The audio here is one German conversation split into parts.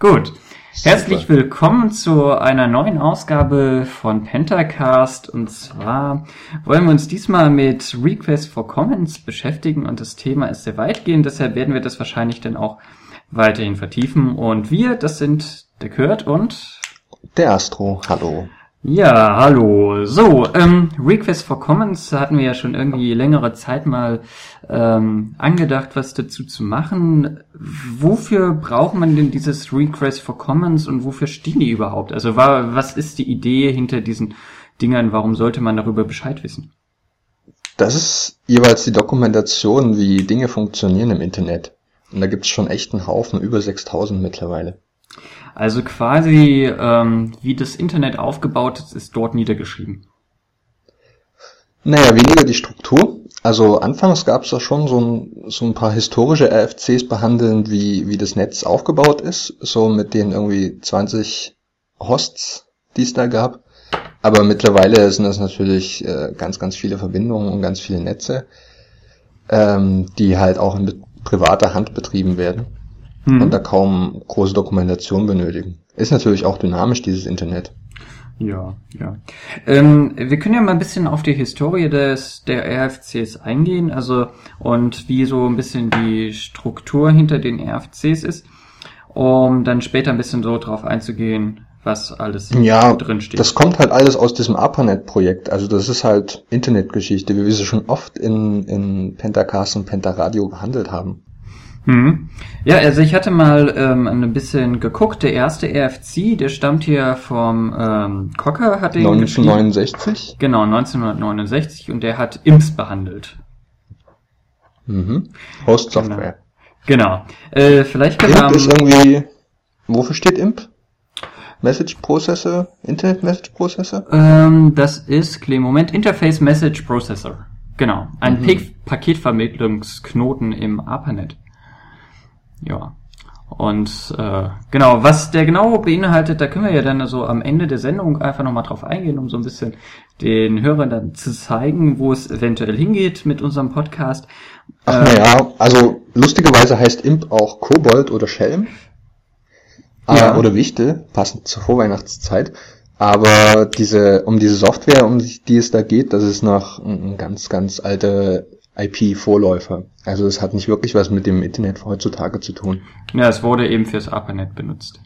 Gut. Herzlich willkommen zu einer neuen Ausgabe von Pentacast. Und zwar wollen wir uns diesmal mit Request for Comments beschäftigen und das Thema ist sehr weitgehend, deshalb werden wir das wahrscheinlich dann auch weiterhin vertiefen. Und wir, das sind der Kurt und der Astro. Hallo. Ja, hallo. So, ähm, Request for Comments hatten wir ja schon irgendwie längere Zeit mal ähm, angedacht, was dazu zu machen. Wofür braucht man denn dieses Request for Comments und wofür stehen die überhaupt? Also war, was ist die Idee hinter diesen Dingern? Warum sollte man darüber Bescheid wissen? Das ist jeweils die Dokumentation, wie Dinge funktionieren im Internet. Und da gibt's schon echt einen Haufen, über 6000 mittlerweile. Also quasi, ähm, wie das Internet aufgebaut ist, ist dort niedergeschrieben. Naja, weniger die Struktur. Also anfangs gab es da schon so ein, so ein paar historische RFCs behandeln, wie, wie das Netz aufgebaut ist, so mit den irgendwie 20 Hosts, die es da gab. Aber mittlerweile sind das natürlich äh, ganz, ganz viele Verbindungen und ganz viele Netze, ähm, die halt auch in privater Hand betrieben werden mhm. und da kaum große Dokumentation benötigen. Ist natürlich auch dynamisch, dieses Internet. Ja, ja. Ähm, wir können ja mal ein bisschen auf die Historie des der RFCs eingehen, also und wie so ein bisschen die Struktur hinter den RFCs ist, um dann später ein bisschen so drauf einzugehen, was alles ja, drin steht. Das kommt halt alles aus diesem ARPANET-Projekt. Also das ist halt Internetgeschichte, wie wir sie schon oft in, in Pentacast und Pentaradio behandelt haben. Hm. Ja, also ich hatte mal ähm, ein bisschen geguckt. Der erste RFC, der stammt hier vom ähm, Cocker, hat den 1969? Genau, 1969 und der hat IMS behandelt. Mhm. Host Software. Genau. genau. Äh, vielleicht können IMP wir ist irgendwie, wofür steht IMP? Message Processor, Internet Message Processor? Ähm, das ist, Moment, Interface Message Processor. Genau. Ein mhm. Paketvermittlungsknoten im ARPANET. Ja. Und äh, genau, was der genau beinhaltet, da können wir ja dann so am Ende der Sendung einfach nochmal drauf eingehen, um so ein bisschen den Hörern dann zu zeigen, wo es eventuell hingeht mit unserem Podcast. Ach äh, naja, also lustigerweise heißt Imp auch Kobold oder Schelm. Äh, ja. Oder Wichtel, passend zur Vorweihnachtszeit. Aber diese, um diese Software, um die es da geht, das ist noch ein ganz, ganz alte IP-Vorläufer. Also es hat nicht wirklich was mit dem Internet heutzutage zu tun. Ja, es wurde eben fürs ARPANET benutzt.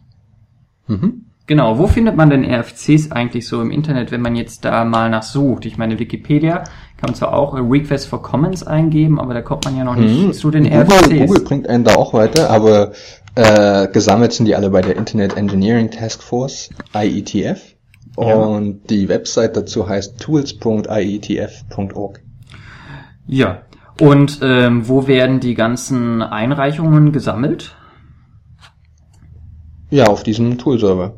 Mhm. Genau, wo findet man denn RFCs eigentlich so im Internet, wenn man jetzt da mal nach sucht? Ich meine, Wikipedia kann man zwar auch Request for Comments eingeben, aber da kommt man ja noch nicht mhm. zu den Google, RFCs. Google bringt einen da auch weiter, aber äh, gesammelt sind die alle bei der Internet Engineering Task Force, IETF. Ja. Und die Website dazu heißt tools.ietf.org. Ja. Und ähm, wo werden die ganzen Einreichungen gesammelt? Ja, auf diesem Tool-Server.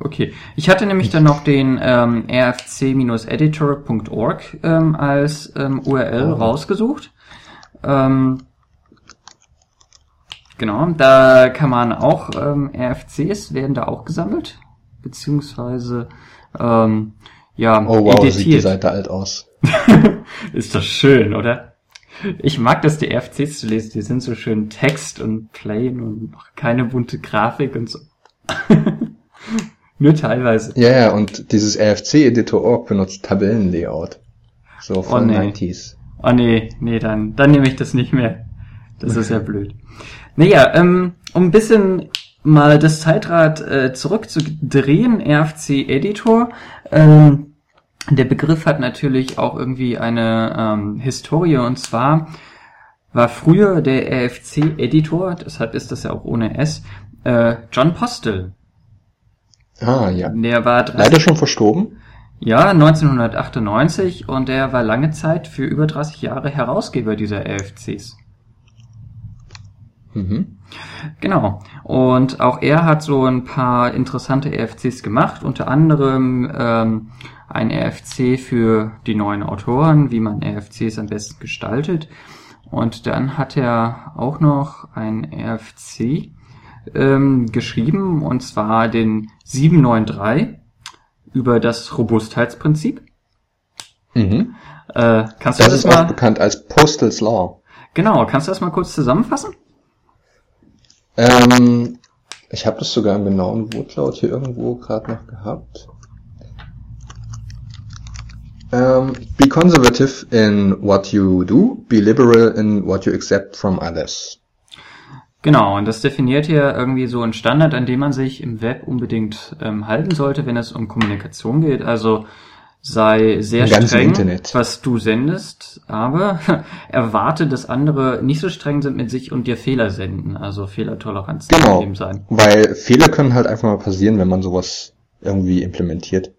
Okay. Ich hatte nämlich dann noch den ähm, rfc-editor.org ähm, als ähm, URL oh. rausgesucht. Ähm, genau, da kann man auch ähm, RFCs werden da auch gesammelt, beziehungsweise ähm, ja oh, wow, editiert. sieht die Seite alt aus. Ist das schön, oder? Ich mag das, die RFCs zu lesen. Die sind so schön Text und plain und keine bunte Grafik und so. Nur teilweise. Ja, ja, und dieses RFC-Editor.org benutzt Tabellenlayout. So von oh, nee. 90s. Oh nee, nee, dann, dann nehme ich das nicht mehr. Das ist ja blöd. Naja, ähm, um ein bisschen mal das Zeitrad äh, zurückzudrehen, RFC-Editor, ähm, der Begriff hat natürlich auch irgendwie eine ähm, Historie und zwar war früher der RFC-Editor, deshalb ist das ja auch ohne S, äh, John Postel. Ah, ja. Der war leider schon verstorben. Ja, 1998 und der war lange Zeit für über 30 Jahre Herausgeber dieser RFCs. Mhm. Genau. Und auch er hat so ein paar interessante RFCs gemacht, unter anderem ähm, ein RFC für die neuen Autoren, wie man RFCs am besten gestaltet. Und dann hat er auch noch ein RFC ähm, geschrieben, und zwar den 793 über das Robustheitsprinzip. Mhm. Äh, kannst du das, das ist mal, auch bekannt als Postal's Law. Genau, kannst du das mal kurz zusammenfassen? Ähm, Ich habe das sogar im genauen Wortlaut hier irgendwo gerade noch gehabt. Um, be conservative in what you do, be liberal in what you accept from others. Genau, und das definiert hier irgendwie so einen Standard, an dem man sich im Web unbedingt ähm, halten sollte, wenn es um Kommunikation geht. Also sei sehr streng, Internet. was du sendest, aber erwarte, dass andere nicht so streng sind mit sich und dir Fehler senden. Also Fehlertoleranz genau, sein. Weil Fehler können halt einfach mal passieren, wenn man sowas irgendwie implementiert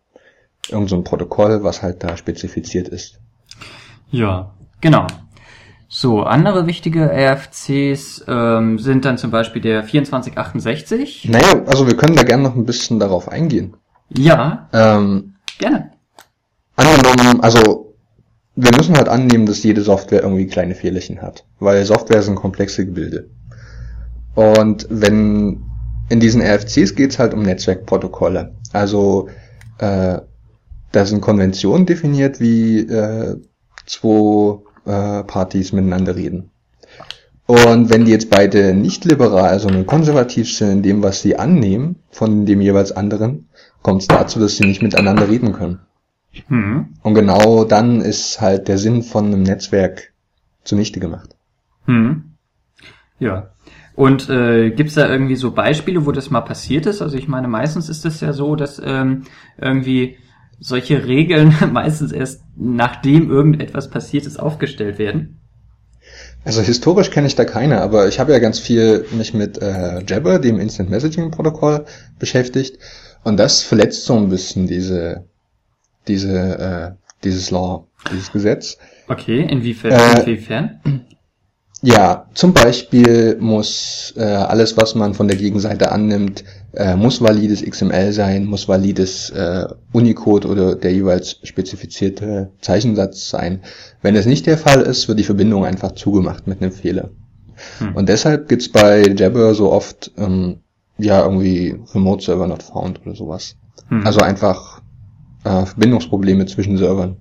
irgend so ein Protokoll, was halt da spezifiziert ist. Ja, genau. So, andere wichtige RFCs ähm, sind dann zum Beispiel der 2468. Naja, also wir können da gerne noch ein bisschen darauf eingehen. Ja. Ähm, gerne. Angenommen, also wir müssen halt annehmen, dass jede Software irgendwie kleine Fehlerchen hat, weil Software sind komplexe Gebilde. Und wenn in diesen RFCs geht's halt um Netzwerkprotokolle. Also äh, da sind Konventionen definiert, wie äh, zwei äh, Partys miteinander reden. Und wenn die jetzt beide nicht liberal, sondern konservativ sind in dem, was sie annehmen von dem jeweils anderen, kommt es dazu, dass sie nicht miteinander reden können. Mhm. Und genau dann ist halt der Sinn von einem Netzwerk zunichte gemacht. Mhm. Ja. Und äh, gibt da irgendwie so Beispiele, wo das mal passiert ist? Also ich meine, meistens ist es ja so, dass ähm, irgendwie solche Regeln meistens erst nachdem irgendetwas passiert ist aufgestellt werden? Also historisch kenne ich da keine, aber ich habe ja ganz viel mich mit äh, Jabber, dem Instant Messaging Protokoll, beschäftigt und das verletzt so ein bisschen diese diese äh, dieses Law, dieses Gesetz. Okay, inwiefern? Äh, inwiefern? Ja, zum Beispiel muss äh, alles, was man von der Gegenseite annimmt, äh, muss valides XML sein, muss valides äh, Unicode oder der jeweils spezifizierte Zeichensatz sein. Wenn es nicht der Fall ist, wird die Verbindung einfach zugemacht mit einem Fehler. Hm. Und deshalb gibt's bei Jabber so oft ähm, ja irgendwie Remote Server not found oder sowas. Hm. Also einfach äh, Verbindungsprobleme zwischen Servern.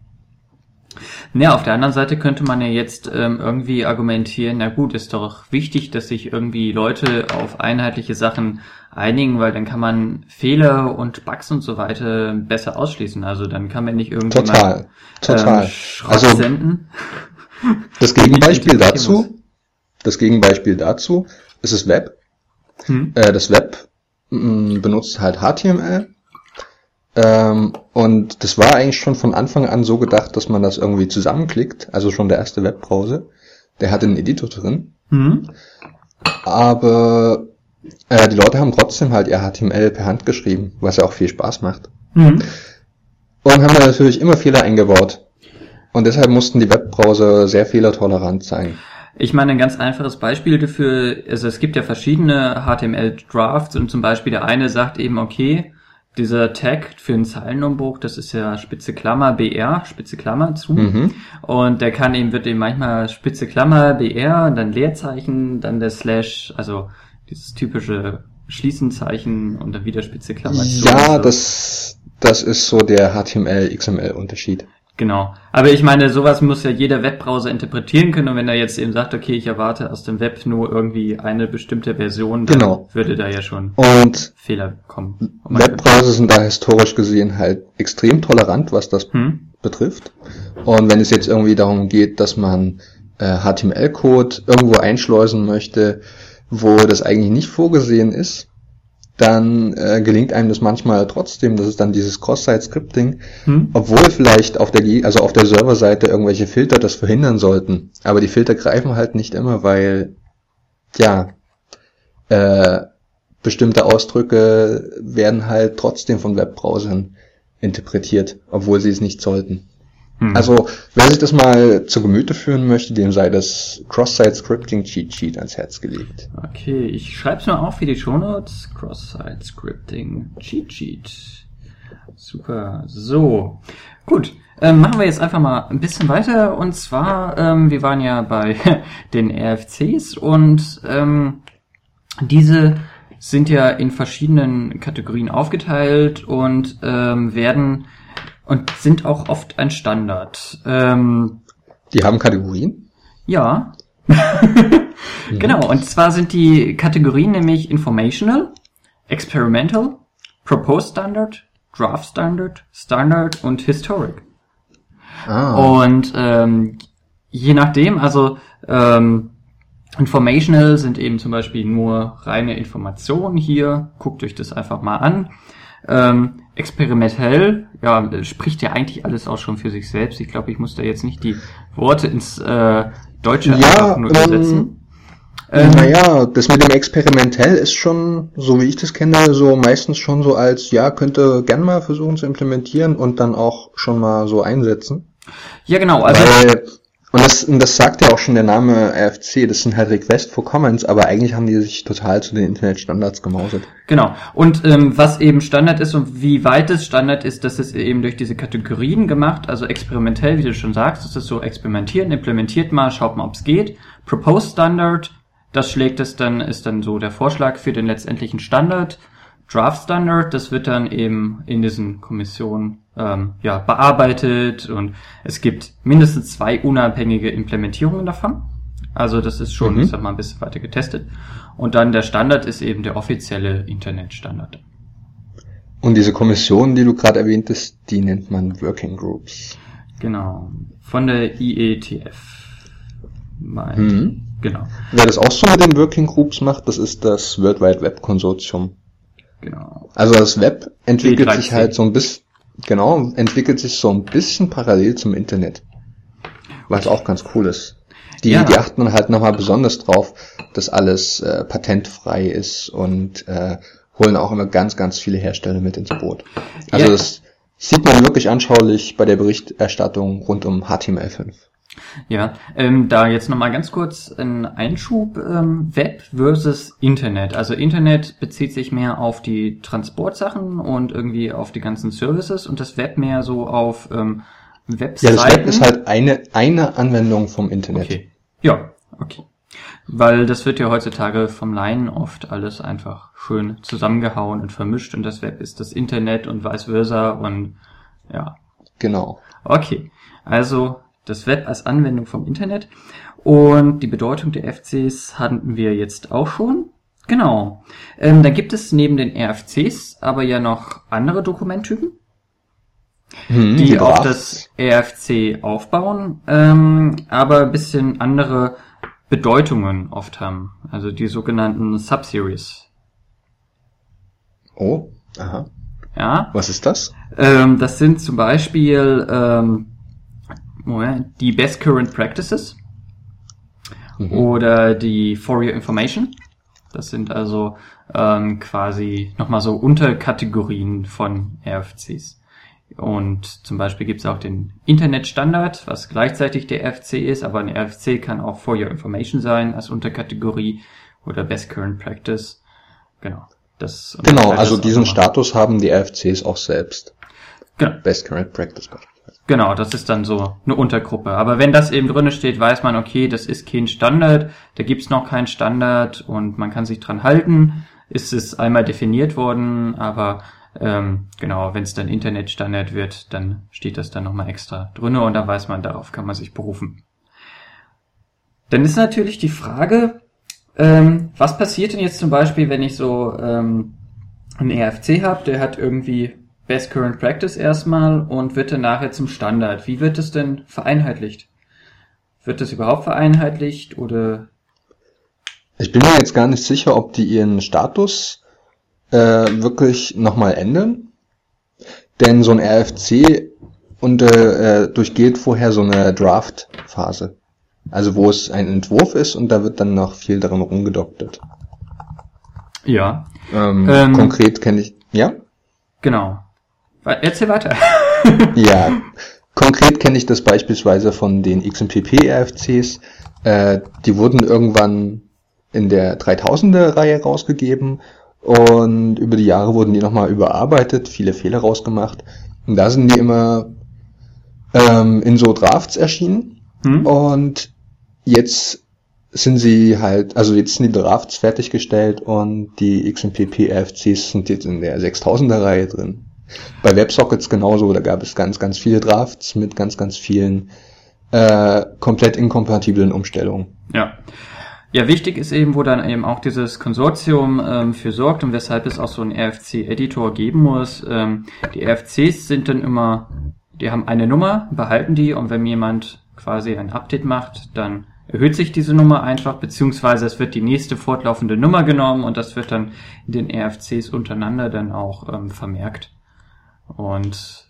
Ja, auf der anderen Seite könnte man ja jetzt ähm, irgendwie argumentieren, na gut, ist doch wichtig, dass sich irgendwie Leute auf einheitliche Sachen einigen, weil dann kann man Fehler und Bugs und so weiter besser ausschließen. Also dann kann man nicht irgendwie total, total. Ähm, also, senden. Das Gegenbeispiel dazu, das Gegenbeispiel dazu ist das Web. Hm. Äh, das Web mm, benutzt halt HTML ähm, und das war eigentlich schon von Anfang an so gedacht, dass man das irgendwie zusammenklickt. Also schon der erste Webbrowser. Der hat einen Editor drin. Mhm. Aber äh, die Leute haben trotzdem halt ihr HTML per Hand geschrieben, was ja auch viel Spaß macht. Mhm. Und haben da natürlich immer Fehler eingebaut. Und deshalb mussten die Webbrowser sehr fehlertolerant sein. Ich meine, ein ganz einfaches Beispiel dafür, also es gibt ja verschiedene HTML-Drafts und zum Beispiel der eine sagt eben, okay, dieser Tag für einen Zeilenumbruch, das ist ja Spitze Klammer BR, Spitze Klammer zu. Mhm. Und der kann eben, wird eben manchmal Spitze Klammer BR dann Leerzeichen, dann der Slash, also dieses typische Schließenzeichen und dann wieder Spitze Klammer zu. Ja, so. das, das ist so der HTML-XML-Unterschied. Genau. Aber ich meine, sowas muss ja jeder Webbrowser interpretieren können und wenn er jetzt eben sagt, okay, ich erwarte aus dem Web nur irgendwie eine bestimmte Version, dann genau. würde da ja schon und Fehler kommen. Webbrowser sind da historisch gesehen halt extrem tolerant, was das hm? betrifft. Und wenn es jetzt irgendwie darum geht, dass man äh, HTML-Code irgendwo einschleusen möchte, wo das eigentlich nicht vorgesehen ist, dann äh, gelingt einem das manchmal trotzdem. Das ist dann dieses Cross-Site-Scripting, hm. obwohl vielleicht auf der, also auf der Serverseite irgendwelche Filter das verhindern sollten. Aber die Filter greifen halt nicht immer, weil, ja, äh, bestimmte Ausdrücke werden halt trotzdem von Webbrowsern interpretiert, obwohl sie es nicht sollten. Mhm. Also, wer sich das mal zu Gemüte führen möchte, dem sei das Cross-Site-Scripting Cheat Sheet ans Herz gelegt. Okay, ich schreibe es mal auf für die Shownotes. Cross-Site-Scripting Cheat Sheet. Super. So, gut. Ähm, machen wir jetzt einfach mal ein bisschen weiter. Und zwar, ähm, wir waren ja bei den RFCs und ähm, diese sind ja in verschiedenen Kategorien aufgeteilt und ähm, werden und sind auch oft ein Standard. Ähm, die haben Kategorien? Ja. genau, und zwar sind die Kategorien nämlich informational, Experimental, Proposed Standard, Draft Standard, Standard und Historic. Ah, Und ähm, je nachdem, also ähm, Informational sind eben zum Beispiel nur reine Informationen hier. Guckt euch das einfach mal an. Ähm, experimentell, ja, spricht ja eigentlich alles auch schon für sich selbst. Ich glaube, ich muss da jetzt nicht die Worte ins äh, Deutsche Ja, einfach nur ähm, übersetzen. Ähm, naja, das mit dem experimentell ist schon, so wie ich das kenne, so meistens schon so als, ja, könnte gern mal versuchen zu implementieren und dann auch schon mal so einsetzen. ja, genau. Also Weil, und das, und das sagt ja auch schon der Name RFC, das sind halt Request for Comments, aber eigentlich haben die sich total zu den Internetstandards gemauset. Genau. Und ähm, was eben Standard ist und wie weit es Standard ist, das ist eben durch diese Kategorien gemacht. Also experimentell, wie du schon sagst, das ist so experimentieren, implementiert mal, schaut mal, ob es geht. Proposed Standard, das schlägt es dann, ist dann so der Vorschlag für den letztendlichen Standard. Draft Standard, das wird dann eben in diesen Kommissionen ähm, ja, bearbeitet und es gibt mindestens zwei unabhängige Implementierungen davon. Also das ist schon, Mhm. ich sag mal, ein bisschen weiter getestet. Und dann der Standard ist eben der offizielle Internetstandard. Und diese Kommission, die du gerade erwähntest, die nennt man Working Groups. Genau. Von der IETF. Mein, Mhm. Genau, Wer das auch so mit den Working Groups macht, das ist das World Wide Web Konsortium. genau. Also das Web entwickelt W13. sich halt so ein bisschen, genau, entwickelt sich so ein bisschen parallel zum Internet. Was auch ganz cool ist. Die, Ja. die achten halt nochmal besonders drauf, dass alles äh, patentfrei ist und äh, holen auch immer ganz, ganz viele Hersteller mit ins Boot. Also Ja. das sieht man wirklich anschaulich bei der Berichterstattung rund um HTML5. Ja, ähm, da jetzt nochmal ganz kurz ein Einschub, ähm, Web versus Internet. Also Internet bezieht sich mehr auf die Transportsachen und irgendwie auf die ganzen Services und das Web mehr so auf ähm, Ja, Webseiten. das Web ist halt eine, eine Anwendung vom Internet. Okay. Ja, okay. Weil das wird ja heutzutage vom Laien oft alles einfach schön zusammengehauen und vermischt und das Web ist das Internet und vice versa und ja. Genau. Okay. Also das Web als Anwendung vom Internet und die Bedeutung der FCs hatten wir jetzt auch schon. Genau. Ähm, dann gibt es neben den RFCs aber ja noch andere Dokumenttypen Hm, die auf das RFC aufbauen, ähm, aber ein bisschen andere Bedeutungen oft haben. Also die sogenannten Subseries. Oh, aha. Ja, Was ist das? ähm, das sind zum Beispiel ähm, die Best Current Practices Mhm. oder die For Your Information. Das sind also ähm, quasi nochmal so Unterkategorien von RFCs. Und zum Beispiel gibt es auch den Internetstandard, was gleichzeitig der RFC ist, aber ein RFC kann auch For Your Information sein als Unterkategorie oder Best Current Practice. Genau. Das Genau, also diesen. Status haben die RFCs auch selbst. Genau. Best Current Practice beispielsweise. Genau, das ist dann so eine Untergruppe. Aber wenn das eben drinne steht, weiß man, okay, das ist kein Standard, da gibt's noch keinen Standard und man kann sich dran halten. Ist es einmal definiert worden, aber ähm, genau, wenn es dann Internetstandard wird, dann steht das dann nochmal extra drinne und dann weiß man, darauf kann man sich berufen. Dann ist natürlich die Frage, ähm, was passiert denn jetzt zum Beispiel, wenn ich so ähm, einen ERFC habe, der hat irgendwie Best Current Practice erstmal und wird dann nachher zum Standard. Wie wird es denn vereinheitlicht? Wird das überhaupt vereinheitlicht oder Ich bin mir jetzt gar nicht sicher, ob die ihren Status äh, wirklich nochmal ändern. Denn so ein RFC und, äh, durchgeht vorher so eine Draft-Phase. Also wo es ein Entwurf ist und da wird dann noch viel daran rumgedoktet. ja, Ähm, Ähm. Konkret kenne ich, ja? genau. Erzähl weiter. Ja, konkret kenne ich das beispielsweise von den XMPP-RFCs. Äh, die wurden irgendwann in der 3000er-Reihe rausgegeben und über die Jahre wurden die nochmal überarbeitet, viele Fehler rausgemacht. Und da sind die immer ähm, in so Drafts erschienen Hm? und jetzt sind sie halt, also jetzt sind die Drafts fertiggestellt und die XMPP-RFCs sind jetzt in der 6000er-Reihe drin. Bei WebSockets genauso, da gab es ganz, ganz viele Drafts mit ganz, ganz vielen äh, komplett inkompatiblen Umstellungen. Ja. Ja, wichtig ist eben, wo dann eben auch dieses Konsortium ähm, für sorgt und weshalb es auch so einen RFC-Editor geben muss. Ähm, die RFCs sind dann immer, die haben eine Nummer, behalten die und wenn jemand quasi ein Update macht, dann erhöht sich diese Nummer einfach, beziehungsweise es wird die nächste fortlaufende Nummer genommen und das wird dann in den RFCs untereinander dann auch ähm, vermerkt. Und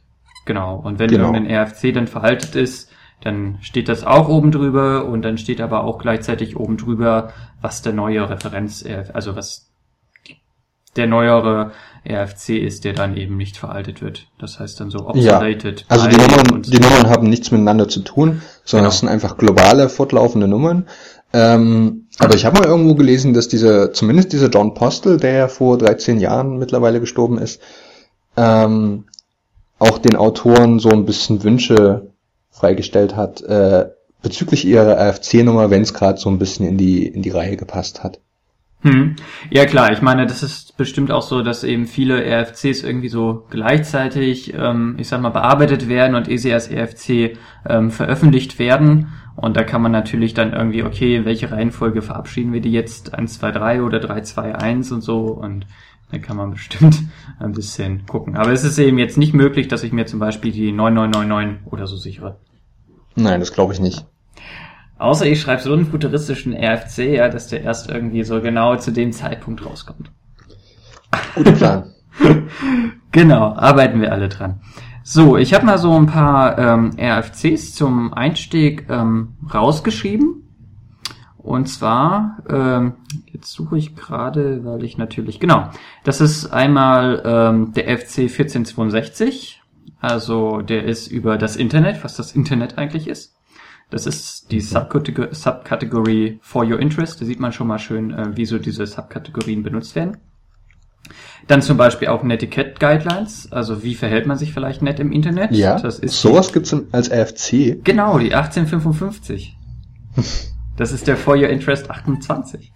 genau, und wenn Genau. irgendein RFC dann veraltet ist, dann steht das auch oben drüber und dann steht aber auch gleichzeitig oben drüber, was der neue Referenz, also was der neuere RFC ist, der dann eben nicht veraltet wird. Das heißt dann so Ja, obsoleted. Also die Nummern, und so. die Nummern haben nichts miteinander zu tun, sondern Genau. es sind einfach globale, fortlaufende Nummern. Ähm, aber ich habe mal irgendwo gelesen, dass dieser, zumindest dieser John Postel, der ja vor 13 Jahren mittlerweile gestorben ist, ähm, auch den Autoren so ein bisschen Wünsche freigestellt hat, äh, bezüglich ihrer RFC-Nummer, wenn es gerade so ein bisschen in die, in die Reihe gepasst hat. Hm. Ja klar, ich meine, das ist bestimmt auch so, dass eben viele RFCs irgendwie so gleichzeitig, ähm, ich sag mal, bearbeitet werden und ehe RFC ähm, veröffentlicht werden. Und da kann man natürlich dann irgendwie, okay, welche Reihenfolge verabschieden wir die jetzt? 1, 2, 3 oder 3, 2, 1 und so. Und da kann man bestimmt ein bisschen gucken. Aber es ist eben jetzt nicht möglich, dass ich mir zum Beispiel die 9999 oder so sichere. Nein, das glaube ich nicht. Außer ich schreibe so einen futuristischen RFC, ja, dass der erst irgendwie so genau zu dem Zeitpunkt rauskommt. Guter Plan. Genau, arbeiten wir alle dran. So, ich habe mal so ein paar ähm, RFCs zum Einstieg ähm, rausgeschrieben. Und zwar, ähm, jetzt suche ich gerade, weil ich natürlich, genau, das ist einmal ähm, der FC 1462. Also der ist über das Internet, was das Internet eigentlich ist. Das ist die Subkategor- Subkategorie for your interest. Da sieht man schon mal schön, äh, wie so diese Subkategorien benutzt werden. Dann zum Beispiel auch Netiquette Guidelines, also wie verhält man sich vielleicht nett im Internet. Ja, das ist sowas gibt's im- als RFC. Genau, die 1855. Das ist der For Your Interest 28.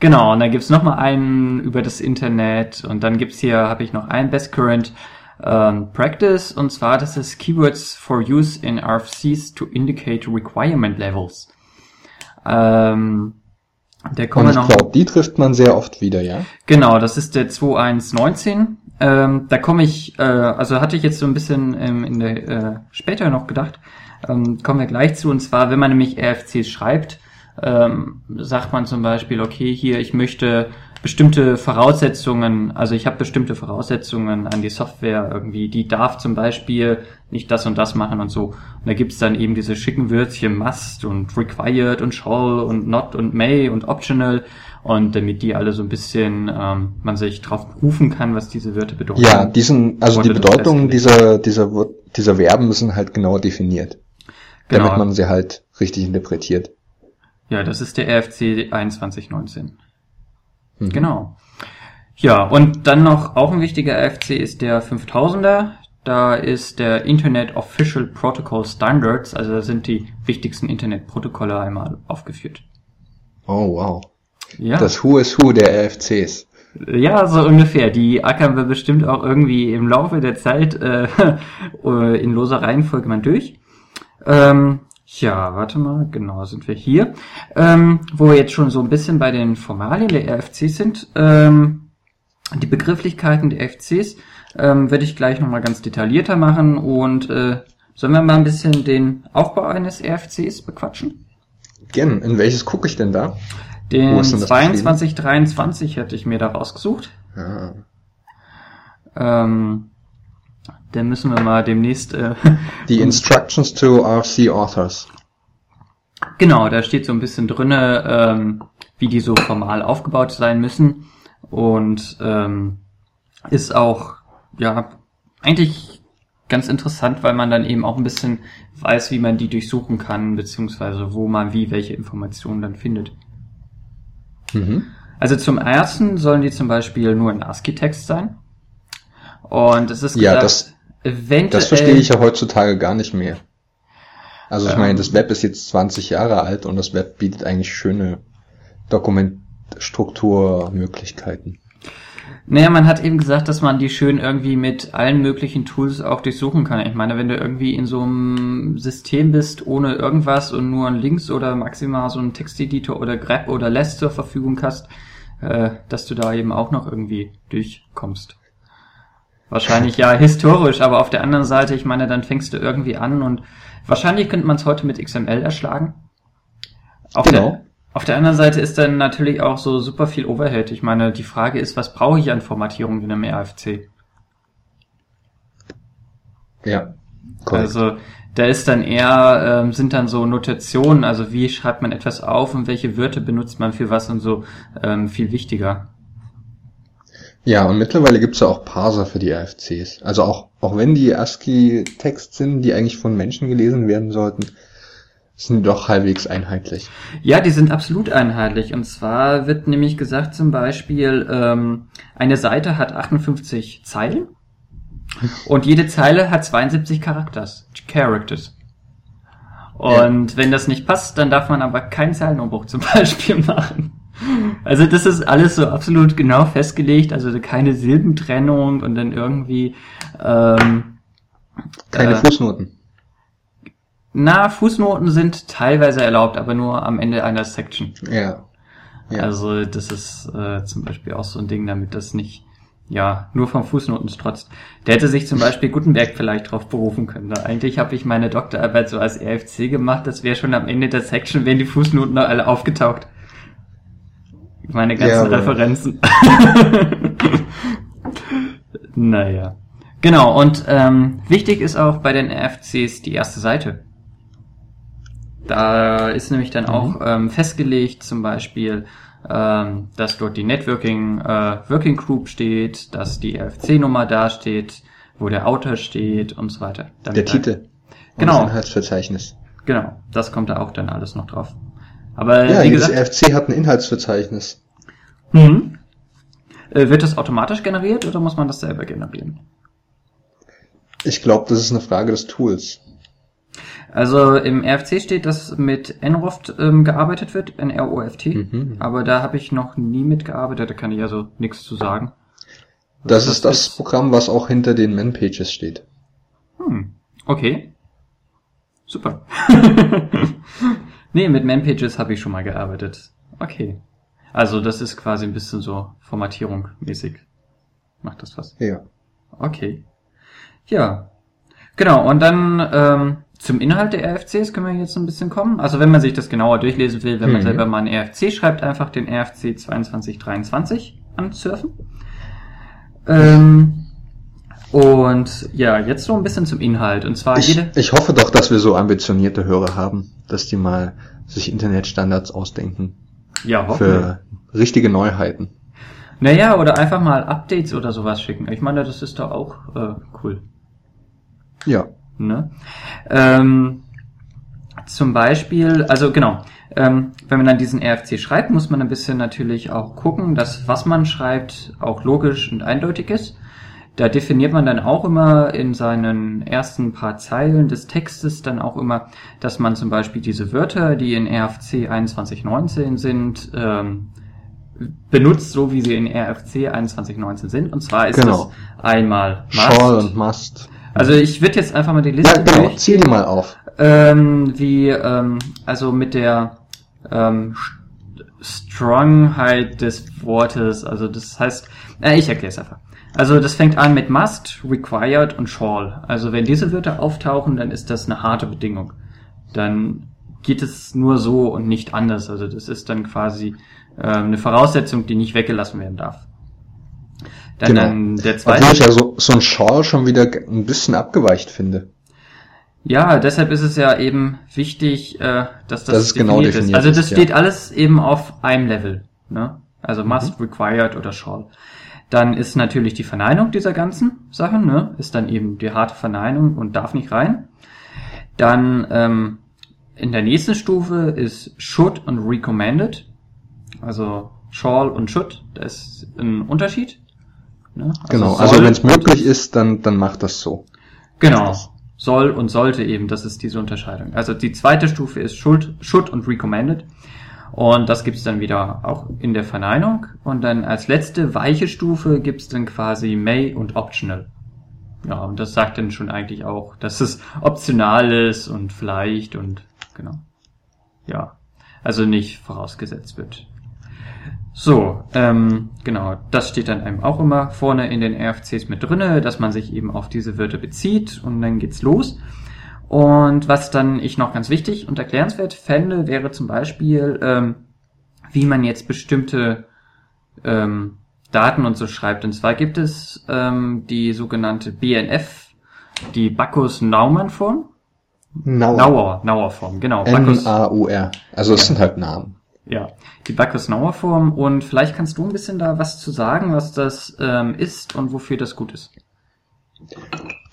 Genau, und dann gibt's noch mal einen über das Internet und dann gibt's hier, habe ich noch einen Best Current ähm, Practice und zwar das ist Keywords for Use in RFCs to indicate requirement levels. Ähm, der kommen Und ich glaube, die trifft man sehr oft wieder, ja? Genau, das ist der 2119. Ähm, da komme ich, äh, also hatte ich jetzt so ein bisschen ähm, in der äh, später noch gedacht, ähm, kommen wir gleich zu. Und zwar, wenn man nämlich RFCs schreibt, ähm, sagt man zum Beispiel, okay, hier, ich möchte bestimmte Voraussetzungen, also ich habe bestimmte Voraussetzungen an die Software irgendwie, die darf zum Beispiel nicht das und das machen und so. Und da gibt's dann eben diese schicken Wörtchen must und required und shall und not und may und optional und damit die alle so ein bisschen ähm, man sich drauf berufen kann, was diese Wörter bedeuten. Ja, diesen, also die Bedeutung dieser, dieser, dieser Verben sind halt genau definiert. Genau. Damit man sie halt richtig interpretiert. Ja, das ist der RFC 2119. Mhm. Genau. Ja, und dann noch auch ein wichtiger RFC ist der 5000er. Da ist der Internet Official Protocol Standards, also da sind die wichtigsten Internetprotokolle einmal aufgeführt. Oh, wow. Ja, Das Who is Who der RFCs. ja, so ungefähr. Die ackern wir bestimmt auch irgendwie im Laufe der Zeit äh, in loser Reihenfolge mal durch. Ähm, ja, warte mal, genau, sind wir hier. Ähm, wo wir jetzt schon so ein bisschen bei den Formalien der RFCs sind. Ähm, die Begrifflichkeiten der RFCs ähm, werde ich gleich nochmal ganz detaillierter machen und äh, sollen wir mal ein bisschen den Aufbau eines RFCs bequatschen? Gen, in welches gucke ich denn da? Den denn das 2223 hätte ich mir da rausgesucht. Ah, Ähm, dann müssen wir mal demnächst. Äh, die Instructions to RFC Authors. genau, da steht so ein bisschen drinne, ähm, wie die so formal aufgebaut sein müssen und ähm, ist auch ja eigentlich ganz interessant, weil man dann eben auch ein bisschen weiß, wie man die durchsuchen kann beziehungsweise wo man wie welche Informationen dann findet. Mhm. Also zum ersten sollen die zum Beispiel nur in ASCII-Text sein. Und es ist Ja, gedacht, das- eventuell, Das verstehe ich ja heutzutage gar nicht mehr. Also ich Ähm. meine, das Web ist jetzt 20 Jahre alt und das Web bietet eigentlich schöne Dokumentstrukturmöglichkeiten. Naja, man hat eben gesagt, dass man die schön irgendwie mit allen möglichen Tools auch durchsuchen kann. Ich meine, wenn du irgendwie in so einem System bist, ohne irgendwas und nur ein Links oder maximal so einen Texteditor oder Grep oder Less zur Verfügung hast, äh, dass du da eben auch noch irgendwie durchkommst. Wahrscheinlich ja historisch, aber auf der anderen Seite, ich meine, dann fängst du irgendwie an und wahrscheinlich könnte man es heute mit XML erschlagen. Auf genau. Der, auf der anderen Seite ist dann natürlich auch so super viel Overhead. Ich meine, die Frage ist, was brauche ich an Formatierung in einem RFC? Ja. Korrekt. Also da ist dann eher, ähm, sind dann so Notationen, also wie schreibt man etwas auf und welche Wörter benutzt man für was und so ähm, viel wichtiger. Ja, und mittlerweile gibt's ja auch Parser für die RFCs. Also auch, auch wenn die ASCII-Text sind, die eigentlich von Menschen gelesen werden sollten, sind doch halbwegs einheitlich. Ja, die sind absolut einheitlich. Und zwar wird nämlich gesagt zum Beispiel, ähm, eine Seite hat 58 Zeilen und jede Zeile hat 72 Charakters. Characters. Und ja. wenn das nicht passt, dann darf man aber keinen Zeilenumbruch zum Beispiel machen. Also das ist alles so absolut genau festgelegt, also keine Silbentrennung und dann irgendwie ähm, keine äh, Fußnoten. Na, Fußnoten sind teilweise erlaubt, aber nur am Ende einer Section. Ja. ja. Also das ist äh, zum Beispiel auch so ein Ding, damit das nicht ja nur vom Fußnoten strotzt. Der hätte sich zum Beispiel Gutenberg vielleicht drauf berufen können. Ne? Eigentlich habe ich meine Doktorarbeit so als RFC gemacht, das wäre schon am Ende der Section, wären die Fußnoten alle aufgetaucht. Meine ganzen ja, Referenzen. naja. Genau, und ähm, wichtig ist auch bei den RFCs die erste Seite. Da ist nämlich dann mhm. auch ähm, festgelegt, zum Beispiel, ähm, dass dort die Networking äh, Working Group steht, dass die RFC-Nummer dasteht, wo der Autor steht und so weiter. Damit der Titel. Genau. Das Inhaltsverzeichnis. Genau, das kommt da auch dann alles noch drauf. Aber ja, wie gesagt, RFC hat ein Inhaltsverzeichnis. Mhm. Äh, wird das automatisch generiert oder muss man das selber generieren? Ich glaube, das ist eine Frage des Tools. Also im RFC steht, dass mit Nroft ähm, gearbeitet wird, N-R-O-F-T, mhm. aber da habe ich noch nie mitgearbeitet, da kann ich also nichts zu sagen. Das, das ist das ist? Programm, was auch hinter den Man-Pages steht. Hm, okay. Super. nee, mit Man-Pages habe ich schon mal gearbeitet. Okay. Also das ist quasi ein bisschen so Formatierung mäßig. Macht das was? Ja. Okay. Ja. Genau, und dann ähm, zum Inhalt der RFCs können wir jetzt ein bisschen kommen. Also wenn man sich das genauer durchlesen will, wenn man mhm. selber mal einen RFC schreibt, einfach den RFC 2223 ansurfen. Ähm, und ja, jetzt so ein bisschen zum Inhalt. Und zwar ich, jede. Ich hoffe doch, dass wir so ambitionierte Hörer haben, dass die mal sich Internetstandards ausdenken. Ja, Für richtige Neuheiten. Naja, oder einfach mal Updates oder sowas schicken. Ich meine, das ist doch auch äh, cool. Ja. Ne? Ähm, zum Beispiel, also genau, ähm, wenn man dann diesen RFC schreibt, muss man ein bisschen natürlich auch gucken, dass was man schreibt auch logisch und eindeutig ist. Da definiert man dann auch immer in seinen ersten paar Zeilen des Textes dann auch immer, dass man zum Beispiel diese Wörter, die in RFC 2119 sind, ähm, benutzt, so wie sie in RFC 2119 sind. Und zwar ist genau. das einmal must. Shall und must. Also ich würde jetzt einfach mal die Liste ja, genau. Zieh die mal auf. Ähm, wie, ähm, also mit der ähm, Strongheit des Wortes, also das heißt, äh, ich erkläre es einfach. Also das fängt an mit must, required und shall. Also wenn diese Wörter auftauchen, dann ist das eine harte Bedingung. Dann geht es nur so und nicht anders. Also das ist dann quasi äh, eine Voraussetzung, die nicht weggelassen werden darf. Dann, genau. dann der zweite. Obwohl ich ja so, so ein Shall schon wieder ein bisschen abgeweicht finde. Ja, deshalb ist es ja eben wichtig, äh, dass das, das ist genau definiert ist. Also das ist, steht ja. alles eben auf einem Level. Ne? Also must, mhm. required oder shall. Dann ist natürlich die Verneinung dieser ganzen Sachen, ne? ist dann eben die harte Verneinung und darf nicht rein. Dann ähm, in der nächsten Stufe ist should und recommended. Also shall und should, da ist ein Unterschied. Ne? Also genau, also wenn es möglich ist, dann, dann macht das so. Genau. Soll und sollte eben, das ist diese Unterscheidung. Also die zweite Stufe ist should, should und recommended. Und das gibt's dann wieder auch in der Verneinung. Und dann als letzte weiche Stufe gibt's dann quasi May und Optional. Ja, und das sagt dann schon eigentlich auch, dass es optional ist und vielleicht und genau. Ja, also nicht vorausgesetzt wird. So, ähm, genau, das steht dann einem auch immer vorne in den RFCs mit drinne, dass man sich eben auf diese Wörter bezieht und dann geht's los. Und was dann ich noch ganz wichtig und erklärenswert fände, wäre zum Beispiel, ähm, wie man jetzt bestimmte ähm, Daten und so schreibt. Und zwar gibt es ähm, die sogenannte BNF, die Bacchus-Naumann-Form. Nauer. Nauer, Nauer-Form, genau. Bacchus, N-A-U-R. Also es sind halt Namen. ja, die Bacchus-Nauer-Form. Und vielleicht kannst du ein bisschen da was zu sagen, was das ähm, ist und wofür das gut ist.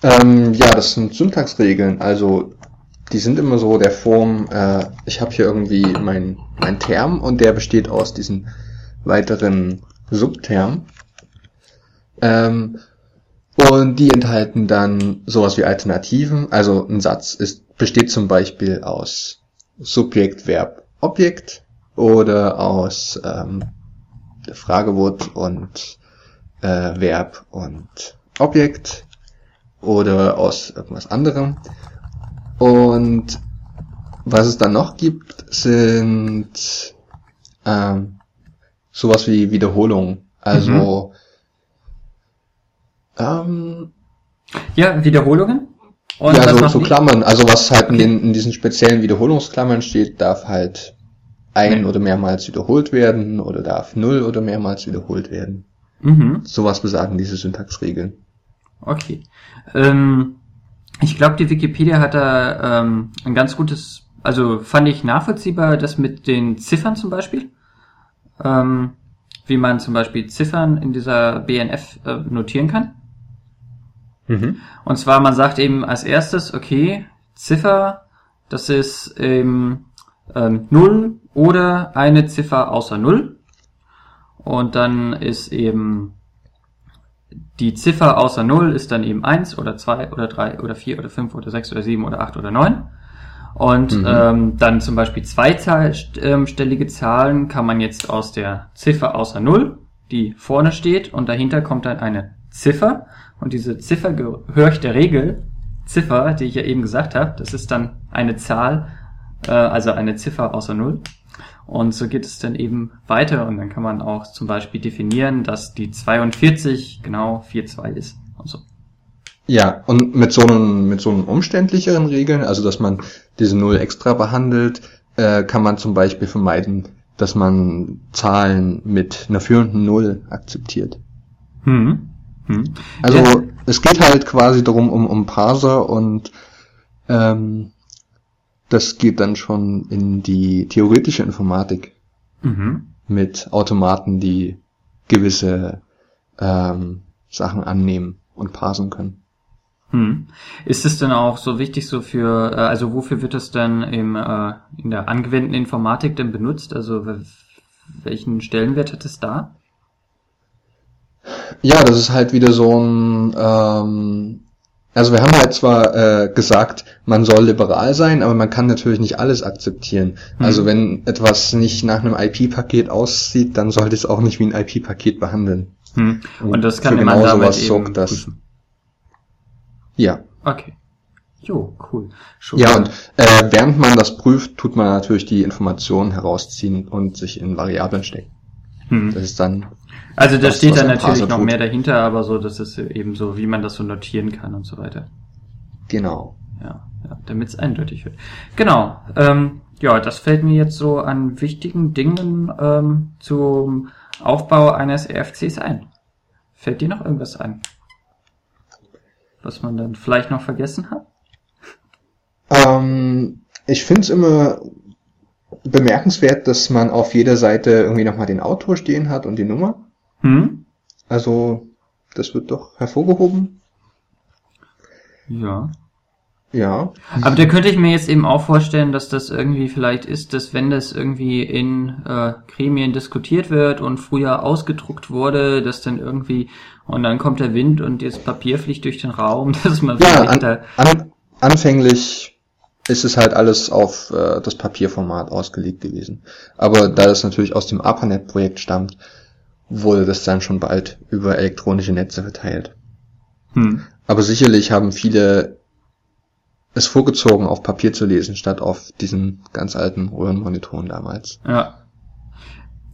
Ähm, ja, das sind Syntaxregeln. Also die sind immer so der Form, äh, ich habe hier irgendwie mein, mein Term und der besteht aus diesen weiteren Subtermen. Ähm, und die enthalten dann sowas wie Alternativen. Also ein Satz ist, besteht zum Beispiel aus Subjekt, Verb, Objekt oder aus ähm, Fragewort und äh, Verb und Objekt oder aus irgendwas anderem. Und was es dann noch gibt, sind ähm, sowas wie Wiederholung. Also ähm, Ja, Wiederholungen. Und ja, so, so? Klammern. Also was halt in, den, in diesen speziellen Wiederholungsklammern steht, darf halt ein Ja. oder mehrmals wiederholt werden oder darf null oder mehrmals wiederholt werden. Mhm. Sowas besagen diese Syntaxregeln. Okay. Ähm, ich glaube, die Wikipedia hat da ähm, ein ganz gutes, also fand ich nachvollziehbar, das mit den Ziffern zum Beispiel. Ähm, wie man zum Beispiel Ziffern in dieser BNF äh, notieren kann. Und zwar, man sagt eben als erstes, okay, Ziffer, das ist eben ähm, 0 oder eine Ziffer außer 0. Und dann ist eben die Ziffer außer 0 ist dann eben 1 oder 2 oder 3 oder 4 oder 5 oder 6 oder 7 oder 8 oder 9. Und Mhm. ähm, dann zum Beispiel zweistellige Zahlen kann man jetzt aus der Ziffer außer 0, die vorne steht, und dahinter kommt dann eine Ziffer. Und diese Ziffer gehört der Regel, Ziffer, die ich ja eben gesagt habe, das ist dann eine Zahl, äh, also eine Ziffer außer 0. Und so geht es dann eben weiter und dann kann man auch zum Beispiel definieren, dass die 42 genau 4,2 ist und so. Ja, und mit so einem, mit so einem umständlicheren Regeln, also dass man diese Null extra behandelt, äh, kann man zum Beispiel vermeiden, dass man Zahlen mit einer führenden Null akzeptiert. Hm. Hm. Also Ja. es geht halt quasi darum, um, um Parser und ähm, das geht dann schon in die theoretische Informatik Mhm. mit Automaten, die gewisse ähm, Sachen annehmen und parsen können. Hm. Ist es denn auch so wichtig so für, äh, also wofür wird es dann im, äh, in der angewandten Informatik denn benutzt? Also welchen Stellenwert hat es da? Ja, das ist halt wieder so ein, ähm, also wir haben halt zwar äh, gesagt, man soll liberal sein, aber man kann natürlich nicht alles akzeptieren. Also wenn etwas nicht nach einem IP-Paket aussieht, dann sollte es auch nicht wie ein IP-Paket behandeln. Hm. Und das kann man genau damit sowas eben das. prüfen. Ja. Okay. Jo, cool. Schon Ja, und äh, während man das prüft, tut man natürlich die Informationen herausziehen und sich in Variablen stecken. Hm. Das ist dann, Also da steht dann natürlich noch tut. mehr dahinter, aber so, das ist eben so, wie man das so notieren kann und so weiter. genau. Ja, ja damit es eindeutig wird. Genau. Ähm, ja, das fällt mir jetzt so an wichtigen Dingen ähm, zum Aufbau eines RFCs ein. Fällt dir noch irgendwas ein? Was man dann vielleicht noch vergessen hat? Ähm, ich finde es immer bemerkenswert, dass man auf jeder Seite irgendwie nochmal den Autor stehen hat und die Nummer. Hm? Also, das wird doch hervorgehoben. Ja. Ja. Aber da könnte ich mir jetzt eben auch vorstellen, dass das irgendwie vielleicht ist, dass wenn das irgendwie in äh, Gremien diskutiert wird und früher ausgedruckt wurde, dass dann irgendwie und dann kommt der Wind und das Papier fliegt durch den Raum, dass man Ja, vielleicht an, an, anfänglich ist es halt alles auf äh, das Papierformat ausgelegt gewesen. Aber da es natürlich aus dem ARPANET-Projekt stammt, wurde das dann schon bald über elektronische Netze verteilt. Hm. Aber sicherlich haben viele es vorgezogen, auf Papier zu lesen, statt auf diesen ganz alten Röhrenmonitoren damals. Ja.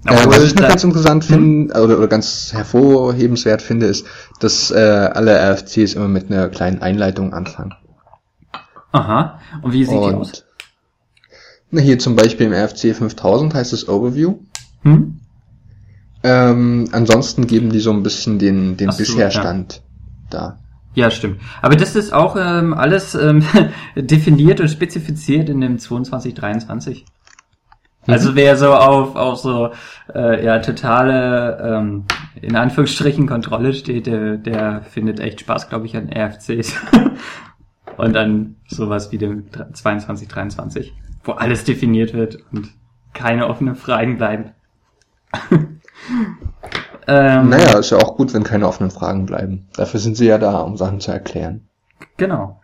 Äh, was ich noch ganz interessant finde, oder, oder ganz hervorhebenswert finde, ist, dass äh, alle RFCs immer mit einer kleinen Einleitung anfangen. Aha. Und wie sieht Und, die aus? Na, hier zum Beispiel im RFC 5000 heißt es Overview. Hm? Ähm, ansonsten geben die so ein bisschen den, den so, Bisherstand ja. da. Ja, stimmt. Aber das ist auch ähm, alles ähm, definiert und spezifiziert in dem 2223. Also mhm. wer so auf, auf so äh, ja totale ähm, in Anführungsstrichen Kontrolle steht, der, der findet echt Spaß, glaube ich, an RFCs. und an sowas wie dem 2223, wo alles definiert wird und keine offenen Fragen bleiben. ähm, naja, ist ja auch gut, wenn keine offenen Fragen bleiben. Dafür sind sie ja da, um Sachen zu erklären. Genau.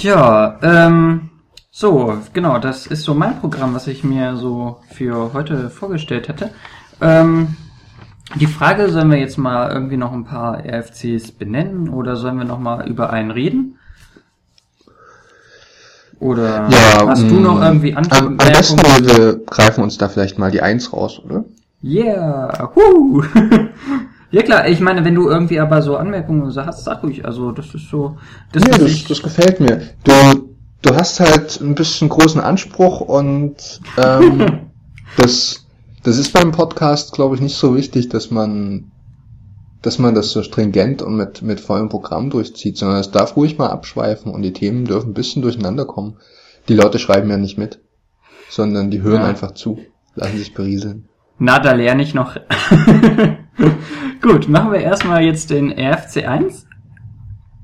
Ja, ähm, so, genau, das ist so mein Programm, was ich mir so für heute vorgestellt hätte. Ähm, die Frage, sollen wir jetzt mal irgendwie noch ein paar RFCs benennen oder sollen wir noch mal über einen reden? Oder ja, hast du noch mm, irgendwie andere Am, am besten wir greifen uns da vielleicht mal die Eins raus, oder? Yeah, whoo. ja klar, ich meine, wenn du irgendwie aber so Anmerkungen hast, sag ruhig. Also das ist so. Das, nee, das, ich, das gefällt mir. Du, du hast halt ein bisschen großen Anspruch und ähm, das, das ist beim Podcast, glaube ich, nicht so wichtig, dass man dass man das so stringent und mit, mit vollem Programm durchzieht, sondern es darf ruhig mal abschweifen und die Themen dürfen ein bisschen durcheinander kommen. Die Leute schreiben ja nicht mit, sondern die hören ja. einfach zu, lassen sich berieseln. Na, da lerne ich noch. Gut, machen wir erstmal jetzt den RFC 1.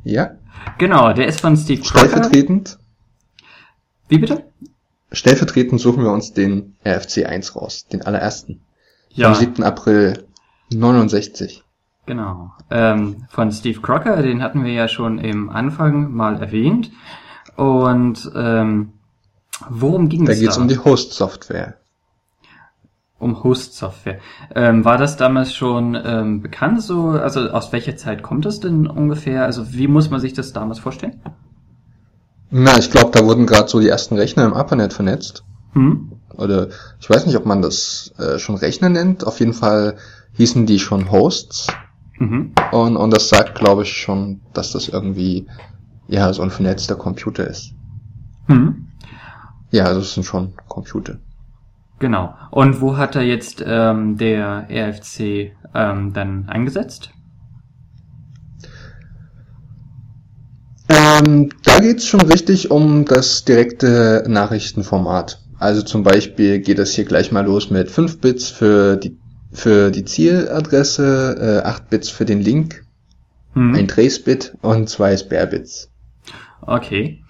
Ja. Genau, der ist von Steve Crocker. Stellvertretend. Wie bitte? Stellvertretend suchen wir uns den RFC 1 raus, den allerersten. Ja. Am 7. April 69. Genau. Ähm, von Steve Crocker, den hatten wir ja schon im Anfang mal erwähnt. Und ähm, worum ging es da? Da geht es um die Host-Software. Um Host-Software. Ähm, war das damals schon ähm, bekannt so? Also aus welcher Zeit kommt es denn ungefähr? Also wie muss man sich das damals vorstellen? Na, ich glaube, da wurden gerade so die ersten Rechner im ARPANET vernetzt. Hm? Oder ich weiß nicht, ob man das äh, schon Rechner nennt. Auf jeden Fall hießen die schon Hosts. Mhm. Und, und das sagt, glaube ich, schon, dass das irgendwie ja so ein vernetzter Computer ist. Mhm. Ja, also es sind schon Computer. Genau. Und wo hat er jetzt ähm, der RFC ähm, dann eingesetzt? Ähm, da geht's schon richtig um das direkte Nachrichtenformat. Also zum Beispiel geht es hier gleich mal los mit 5 Bits für die für die Zieladresse, äh, 8 Bits für den Link, hm. ein Trace-Bit und zwei Spare-Bits. Okay.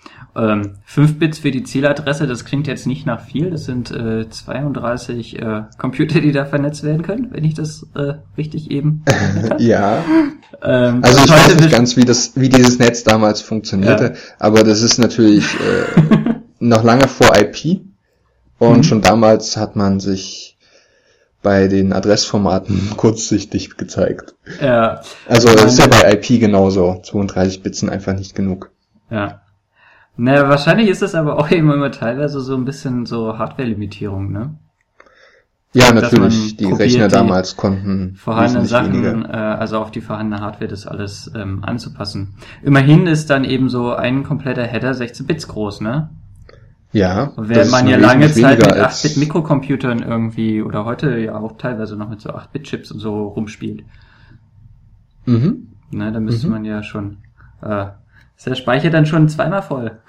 Ähm, 5 Bits für die Zieladresse, das klingt jetzt nicht nach viel. Das sind äh, 32 äh, Computer, die da vernetzt werden können, wenn ich das äh, richtig eben. ja. Ähm, also ich weiß nicht ganz, wie das, wie dieses Netz damals funktionierte, ja. aber das ist natürlich äh, noch lange vor IP und mhm. schon damals hat man sich bei den Adressformaten kurzsichtig gezeigt. Ja. Also das ist ja bei IP genauso. 32 Bits sind einfach nicht genug. Ja. Naja, wahrscheinlich ist das aber auch eben immer teilweise so ein bisschen so Hardware-Limitierung, ne? Ja, natürlich. Die Rechner die damals konnten vorhandene Sachen, äh, also auf die vorhandene Hardware das alles ähm, anzupassen. Immerhin ist dann eben so ein kompletter Header 16 Bits groß, ne? Ja. Während man ja lange Zeit mit 8-Bit-Mikrocomputern irgendwie oder heute ja auch teilweise noch mit so 8-Bit-Chips und so rumspielt. Mhm. Ne, da müsste mhm. man ja schon, äh, ist der Speicher dann schon zweimal voll.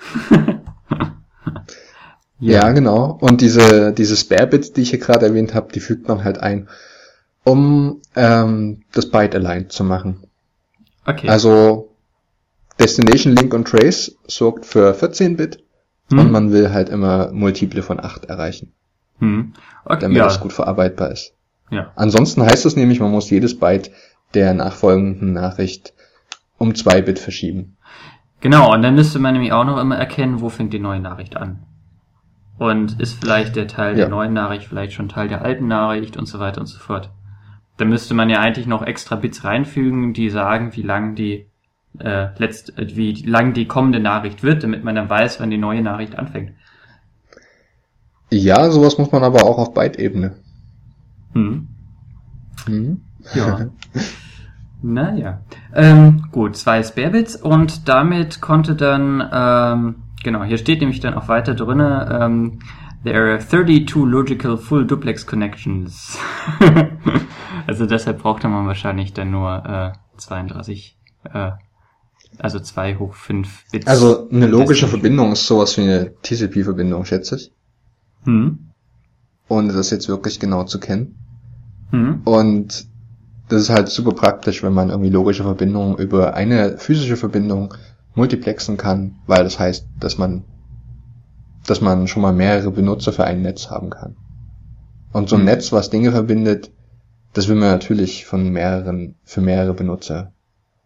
ja. ja. genau. Und diese, diese Spare-Bits, die ich hier gerade erwähnt habe, die fügt man halt ein, um ähm, das Byte aligned zu machen. Okay. Also Destination Link und Trace sorgt für 14 Bit hm. Und man will halt immer Multiple von 8 erreichen. Hm. Okay, damit ja. das gut verarbeitbar ist. Ja. Ansonsten heißt das nämlich, man muss jedes Byte der nachfolgenden Nachricht um 2 Bit verschieben. Genau, und dann müsste man nämlich auch noch immer erkennen, wo fängt die neue Nachricht an. Und ist vielleicht der Teil Ja. der neuen Nachricht vielleicht schon Teil der alten Nachricht und so weiter und so fort. Da müsste man ja eigentlich noch extra Bits reinfügen, die sagen, wie lang die äh, letzt, äh, wie lang die kommende Nachricht wird, damit man dann weiß, wann die neue Nachricht anfängt. Ja, sowas muss man aber auch auf Byte-Ebene. Hm. Mhm. Ja. naja. Ähm, gut, zwei Spare-Bits und damit konnte dann, ähm, genau, hier steht nämlich dann auch weiter drinne, ähm, there are 32 logical full duplex connections. also deshalb brauchte man wahrscheinlich dann nur äh, 32, äh, also 2 hoch 5 Bits. Also eine logische Verbindung ist sowas wie eine TCP-Verbindung, schätze ich. Hm. Ohne das jetzt wirklich genau zu kennen. Hm. Und das ist halt super praktisch, wenn man irgendwie logische Verbindungen über eine physische Verbindung multiplexen kann, weil das heißt, dass man, dass man schon mal mehrere Benutzer für ein Netz haben kann. Und so ein Hm. Netz, was Dinge verbindet, das will man natürlich von mehreren, für mehrere Benutzer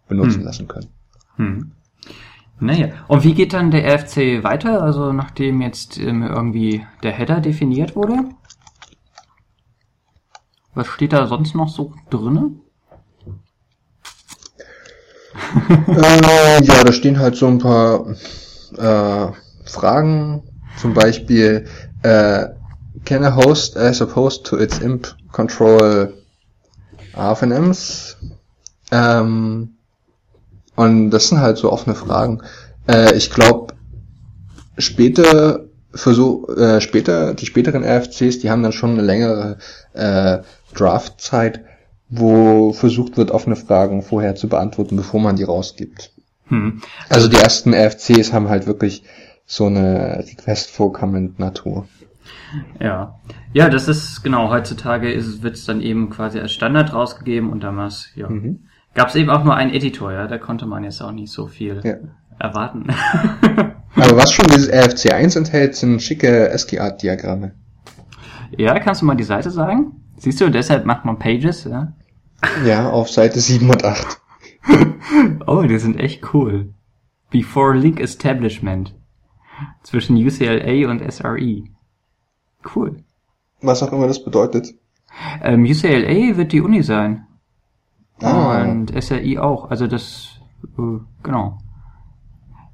benutzen Hm. lassen können. Hm. Naja, und wie geht dann der RFC weiter? Also nachdem jetzt ähm, irgendwie der Header definiert wurde? Was steht da sonst noch so drinne? äh, ja, da stehen halt so ein paar äh, Fragen, zum Beispiel äh, Can a host as opposed to its imp control RFNMs? Ähm, und das sind halt so offene Fragen. Äh, ich glaube, später Versuch, äh, später, die späteren RFCs, die haben dann schon eine längere äh, Draftzeit, wo versucht wird, offene Fragen vorher zu beantworten, bevor man die rausgibt. Hm. Also die ersten RFCs haben halt wirklich so eine Request for Comment Natur. Ja. Ja, das ist genau, heutzutage wird es dann eben quasi als Standard rausgegeben und damals, ja. Mhm. Gab es eben auch nur einen Editor, ja, da konnte man jetzt auch nicht so viel Ja. erwarten. Aber was schon dieses RFC 1 enthält, sind schicke ASCII-Art-Diagramme. ja, kannst du mal die Seite sagen? Siehst du, deshalb macht man Pages, ja? Ja, auf Seite 7 und 8. Oh, die sind echt cool. Before Link Establishment. Zwischen UCLA und SRE. Cool. Was auch immer das bedeutet. Ähm, UCLA wird die Uni sein. Ah. Und SRE auch. Also das, äh, genau.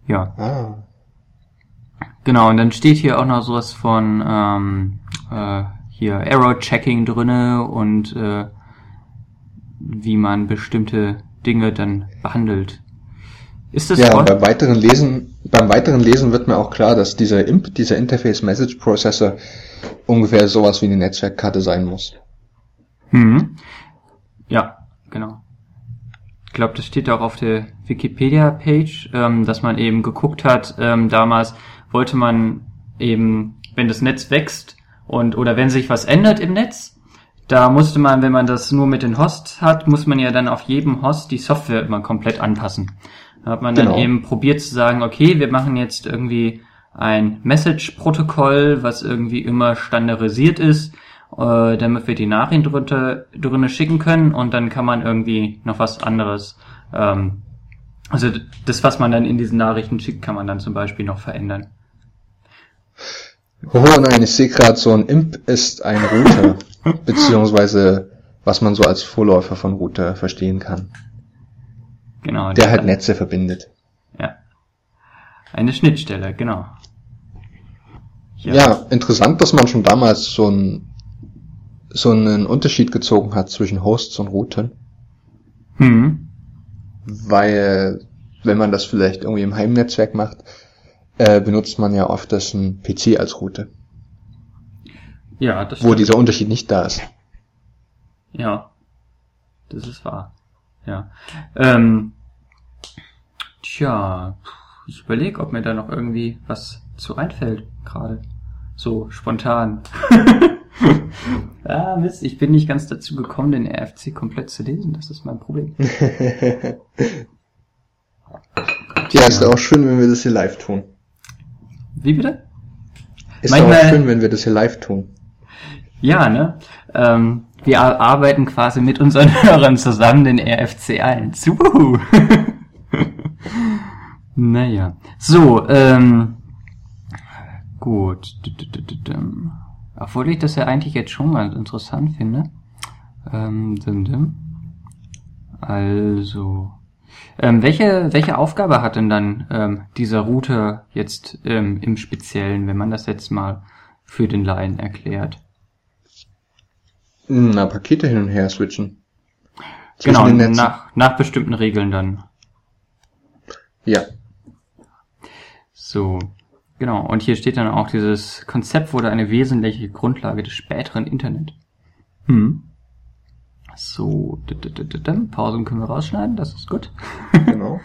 Ja, Ah. Genau. Und dann steht hier auch noch sowas von, ähm, äh, hier Error-Checking drinne und äh, wie man bestimmte Dinge dann behandelt. Ist das Ja, beim weiteren Lesen, beim weiteren Lesen wird mir auch klar, dass dieser IMP, dieser Interface Message Processor, ungefähr sowas wie eine Netzwerkkarte sein muss. Mhm. Ja, genau. Ich glaube, das steht auch auf der Wikipedia-Page, ähm, dass man eben geguckt hat, ähm, damals wollte man eben, wenn das Netz wächst und oder wenn sich was ändert im Netz, da musste man, wenn man das nur mit den Hosts hat, muss man ja dann auf jedem Host die Software immer komplett anpassen. Da hat man dann Genau. eben probiert zu sagen, okay, wir machen jetzt irgendwie ein Message-Protokoll, was irgendwie immer standardisiert ist, äh, damit wir die Nachrichten drunter, drunter schicken können und dann kann man irgendwie noch was anderes, ähm, also das, was man dann in diesen Nachrichten schickt, kann man dann zum Beispiel noch verändern. Oh nein, ich sehe gerade, so ein IMP ist ein Router, beziehungsweise was man so als Vorläufer von Router verstehen kann, Genau. der halt Netze verbindet. Ja. Eine Schnittstelle, genau. Ja. interessant, dass man schon damals so, ein, so einen Unterschied gezogen hat zwischen Hosts und Routern, Hm. weil wenn man das vielleicht irgendwie im Heimnetzwerk macht, äh, benutzt man ja oft das ein PC als Router, Ja, das wo stimmt. dieser Unterschied nicht da ist. Ja, das ist wahr. Ja. Ähm, tja, ich überlege, ob mir da noch irgendwie was zu einfällt gerade. So spontan. ah, Mist, ich bin nicht ganz dazu gekommen, den RFC komplett zu lesen. Das ist mein Problem. Ja, ist auch schön, wenn wir das hier live tun. Wie bitte? Ist Manchmal- auch schön, wenn wir das hier live tun. Ja, ne? Ähm, wir ar- arbeiten quasi mit unseren Hörern zusammen den RFC 1. Wuhu! Naja. So, ähm, gut. Obwohl ich das ja eigentlich jetzt schon ganz interessant finde. Ähm, dim, dim. Also, ähm, welche, welche Aufgabe hat denn dann ähm, dieser Router jetzt ähm, im Speziellen, wenn man das jetzt mal für den Laien erklärt? Na, Pakete hin und her switchen. Genau, nach, nach bestimmten Regeln dann. Ja. So, genau. Und hier steht dann auch, dieses Konzept wurde eine wesentliche Grundlage des späteren Internet. Hm. So, Pausen können wir rausschneiden, das ist gut. Genau.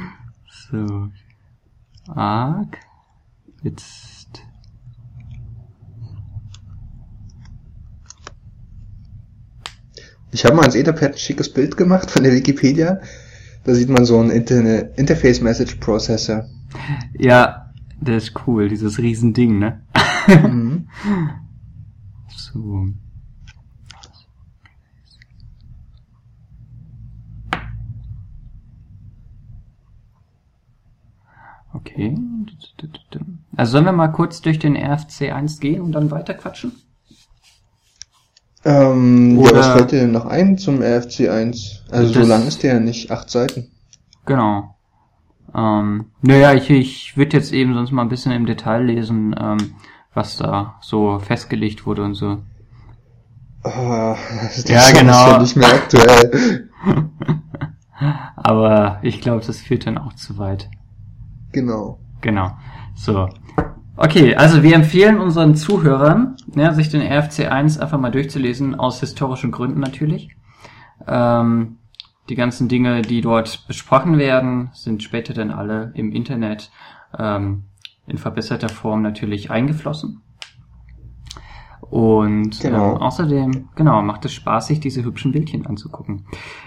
so. Arc. Jetzt. Ich habe mal als Etherpad ein schickes Bild gemacht von der Wikipedia. Da sieht man so einen Inter Interface Message Processor. Ja, das ist cool, dieses Riesending, ne? Mhm. so. Okay. Also sollen wir mal kurz durch den RFC 1 gehen und dann weiter quatschen? Ähm, ja, was fällt dir denn noch ein zum RFC 1? Also so lang ist der ja nicht, acht Seiten. Genau. Ähm, naja, ich, ich würde jetzt eben sonst mal ein bisschen im Detail lesen, ähm, was da so festgelegt wurde und so. Oh, das ja, genau. Ist ja nicht mehr aktuell. Aber ich glaube, das führt dann auch zu weit. Genau. Genau. So. Okay, also wir empfehlen unseren Zuhörern, ja, sich den RFC 1 einfach mal durchzulesen, aus historischen Gründen natürlich. Ähm, die ganzen Dinge, die dort besprochen werden, sind später dann alle im Internet ähm, in verbesserter Form natürlich eingeflossen. Und genau. ähm, außerdem, genau, macht es Spaß, sich diese hübschen Bildchen anzugucken.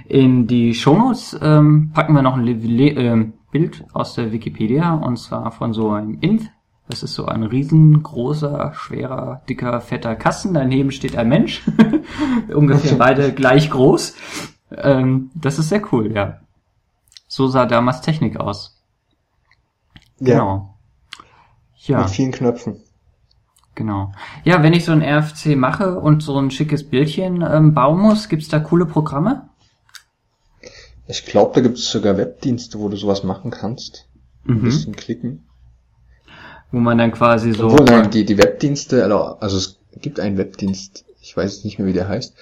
In die Shownotes ähm, packen wir noch ein Le Le äh, Bild aus der Wikipedia und zwar von so einem Inf. Das ist so ein riesengroßer, schwerer, dicker, fetter Kasten. Daneben steht ein Mensch. Ungefähr beide gleich groß. Ähm, das ist sehr cool, ja. So sah damals Technik aus. Ja. Genau. Ja. Mit vielen Knöpfen. Genau. Ja, wenn ich so ein RFC mache und so ein schickes Bildchen ähm, bauen muss, gibt's da coole Programme? Ich glaube, da gibt's sogar Webdienste, wo du sowas machen kannst. Ein mhm. bisschen klicken. Wo man dann quasi so. Obwohl, nein, die, die Webdienste, also, also es gibt einen Webdienst, ich weiß nicht mehr, wie der heißt,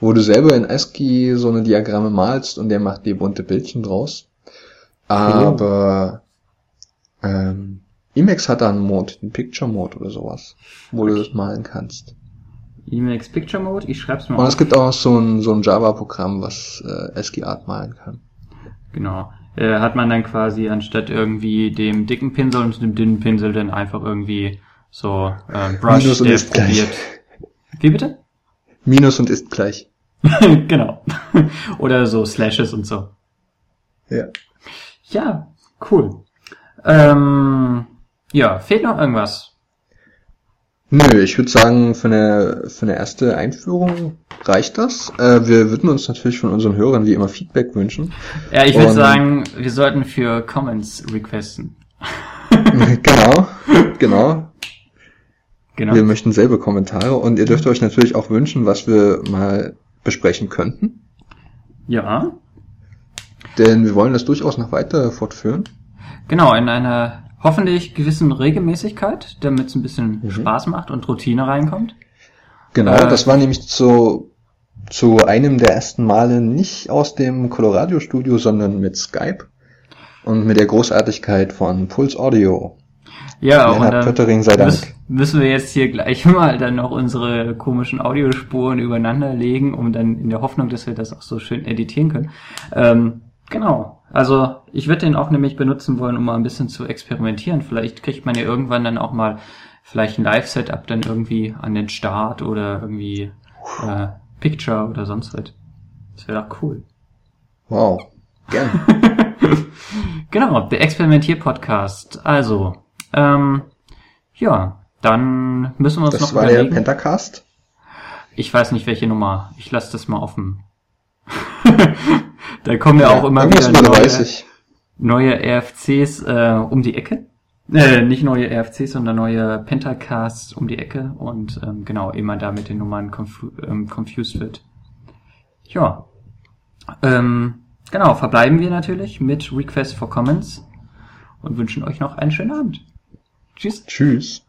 wo du selber in ASCII so eine Diagramme malst und der macht dir bunte Bildchen draus. Aber ähm, Emacs hat da einen Mode, einen Picture Mode oder sowas, wo okay. du das malen kannst. Emacs Picture Mode, ich schreib's mal Und auf. es gibt auch so ein, so ein Java-Programm, was äh, ASCII Art malen kann. Genau. Äh, hat man dann quasi anstatt irgendwie dem dicken Pinsel und dem dünnen Pinsel dann einfach irgendwie so äh, Brush, Minus der probiert. Gleich. Wie bitte? Minus und ist gleich. genau. Oder so Slashes und so. Ja. Ja, cool. Ähm, ja, fehlt noch irgendwas? Nö, ich würde sagen, für eine, für eine erste Einführung reicht das. Äh, wir würden uns natürlich von unseren Hörern wie immer Feedback wünschen. Ja, ich würde sagen, wir sollten für Comments requesten. genau, genau. Genau. Wir möchten selber Kommentare und ihr dürft euch natürlich auch wünschen, was wir mal besprechen könnten. Ja. Denn wir wollen das durchaus noch weiter fortführen. Genau, in einer hoffentlich gewissen Regelmäßigkeit, damit es ein bisschen mhm. Spaß macht und Routine reinkommt. Genau, äh, das war nämlich zu, zu einem der ersten Male nicht aus dem Colorado Studio, sondern mit Skype und mit der Großartigkeit von Pulse Audio. Ja, und dann Pöttering sei Dank. müssen wir jetzt hier gleich mal dann noch unsere komischen Audiospuren übereinander legen, um dann in der Hoffnung, dass wir das auch so schön editieren können. Ähm, genau. Also ich würde den auch nämlich benutzen wollen, um mal ein bisschen zu experimentieren. Vielleicht kriegt man ja irgendwann dann auch mal vielleicht ein Live-Setup dann irgendwie an den Start oder irgendwie äh, Picture oder sonst was. Das wäre doch cool. Wow. Gerne. genau, der Experimentier-Podcast. Also, ähm, ja, dann müssen wir uns das noch war überlegen. der Pentacast? Ich weiß nicht, welche Nummer. Ich lasse das mal offen. da kommen ja, ja auch immer wieder neue, neue RFCs äh, um die Ecke. Äh, nicht neue RFCs, sondern neue Pentacasts um die Ecke und ähm, genau, immer da mit den Nummern confu ähm, confused wird. Ja. Ähm, genau, verbleiben wir natürlich mit Request for Comments und wünschen euch noch einen schönen Abend. Tschüss. Tschüss.